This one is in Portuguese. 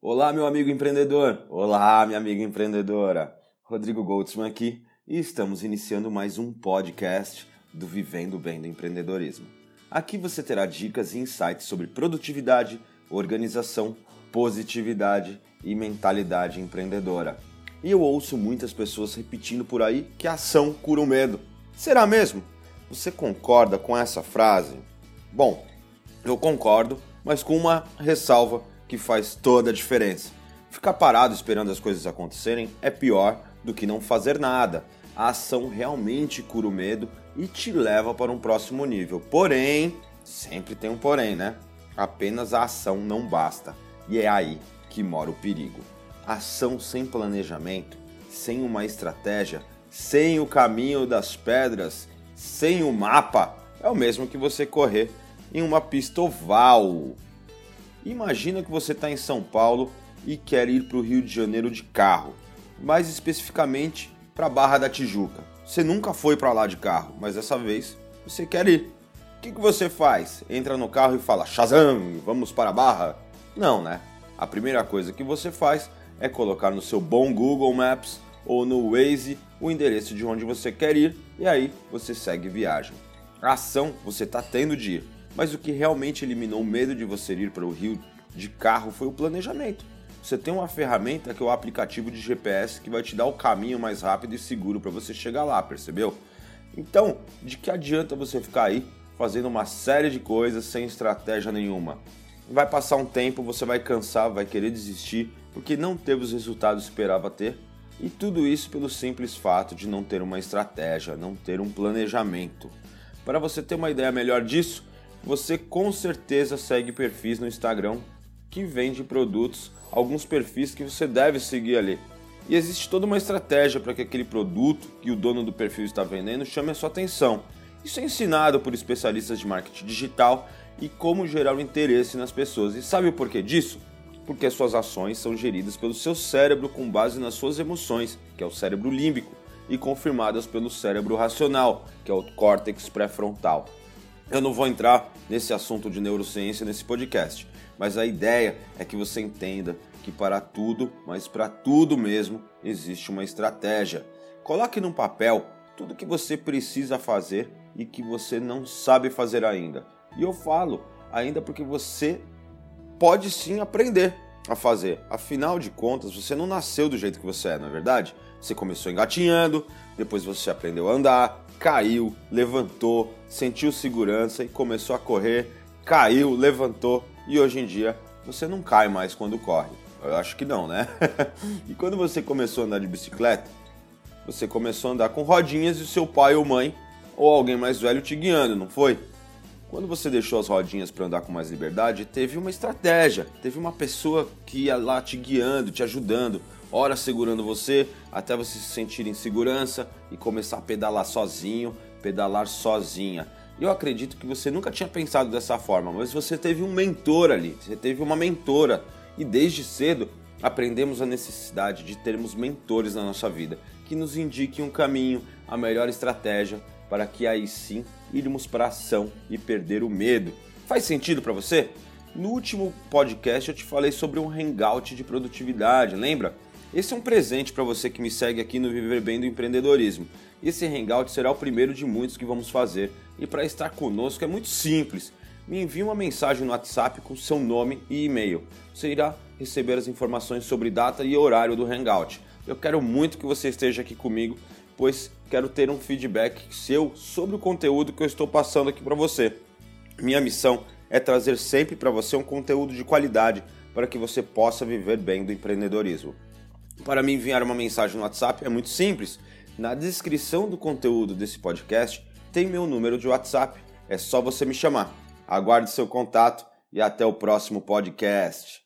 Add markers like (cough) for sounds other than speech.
Olá, meu amigo empreendedor. Olá, minha amiga empreendedora. Rodrigo Goldsman aqui e estamos iniciando mais um podcast do Vivendo Bem do Empreendedorismo. Aqui você terá dicas e insights sobre produtividade, organização, positividade e mentalidade empreendedora. E eu ouço muitas pessoas repetindo por aí que a ação cura o medo. Será mesmo? Você concorda com essa frase? Bom, eu concordo, mas com uma ressalva que faz toda a diferença. Ficar parado esperando as coisas acontecerem é pior do que não fazer nada. A ação realmente cura o medo e te leva para um próximo nível. Porém, sempre tem um porém, né? Apenas a ação não basta. E é aí que mora o perigo. Ação sem planejamento, sem uma estratégia, sem o caminho das pedras, sem o mapa, é o mesmo que você correr em uma pista oval. Imagina que você está em São Paulo e quer ir para o Rio de Janeiro de carro, mais especificamente para a Barra da Tijuca. Você nunca foi para lá de carro, mas dessa vez você quer ir. O que, que você faz? Entra no carro e fala Shazam, vamos para a Barra? Não, né? A primeira coisa que você faz é colocar no seu bom Google Maps ou no Waze o endereço de onde você quer ir e aí você segue viagem. A ação você está tendo de ir, mas o que realmente eliminou o medo de você ir para o Rio de carro foi o planejamento. Você tem uma ferramenta que é o aplicativo de GPS que vai te dar o caminho mais rápido e seguro para você chegar lá, percebeu? Então, de que adianta você ficar aí fazendo uma série de coisas sem estratégia nenhuma? Vai passar um tempo, você vai cansar, vai querer desistir porque não teve os resultados que esperava ter, e tudo isso pelo simples fato de não ter uma estratégia, não ter um planejamento. Para você ter uma ideia melhor disso, você com certeza segue perfis no Instagram que vende produtos, alguns perfis que você deve seguir ali. E existe toda uma estratégia para que aquele produto que o dono do perfil está vendendo chame a sua atenção. Isso é ensinado por especialistas de marketing digital e como gerar o interesse nas pessoas. E sabe o porquê disso? Porque suas ações são geridas pelo seu cérebro com base nas suas emoções, que é o cérebro límbico, e confirmadas pelo cérebro racional, que é o córtex pré-frontal. Eu não vou entrar nesse assunto de neurociência nesse podcast, mas a ideia é que você entenda que para tudo, mas para tudo mesmo, existe uma estratégia. Coloque num papel tudo que você precisa fazer e que você não sabe fazer ainda. E eu falo ainda porque você pode sim aprender a fazer. Afinal de contas, você não nasceu do jeito que você é, não é verdade? Você começou engatinhando, depois você aprendeu a andar, caiu, levantou, sentiu segurança e começou a correr, caiu, levantou e hoje em dia você não cai mais quando corre. Eu acho que não, né? (laughs) e quando você começou a andar de bicicleta, você começou a andar com rodinhas e seu pai ou mãe ou alguém mais velho te guiando, não foi? Quando você deixou as rodinhas para andar com mais liberdade, teve uma estratégia, teve uma pessoa que ia lá te guiando, te ajudando, ora segurando você até você se sentir em segurança e começar a pedalar sozinho, pedalar sozinha. Eu acredito que você nunca tinha pensado dessa forma, mas você teve um mentor ali, você teve uma mentora e desde cedo aprendemos a necessidade de termos mentores na nossa vida que nos indiquem um caminho, a melhor estratégia para que aí sim irmos para a ação e perder o medo. Faz sentido para você? No último podcast eu te falei sobre um hangout de produtividade, lembra? Esse é um presente para você que me segue aqui no Viver Bem do Empreendedorismo. Esse hangout será o primeiro de muitos que vamos fazer. E para estar conosco é muito simples. Me envie uma mensagem no WhatsApp com seu nome e e-mail. Você irá receber as informações sobre data e horário do hangout. Eu quero muito que você esteja aqui comigo, pois quero ter um feedback seu sobre o conteúdo que eu estou passando aqui para você. Minha missão é trazer sempre para você um conteúdo de qualidade para que você possa viver bem do empreendedorismo. Para me enviar uma mensagem no WhatsApp é muito simples. Na descrição do conteúdo desse podcast tem meu número de WhatsApp. É só você me chamar. Aguarde seu contato e até o próximo podcast.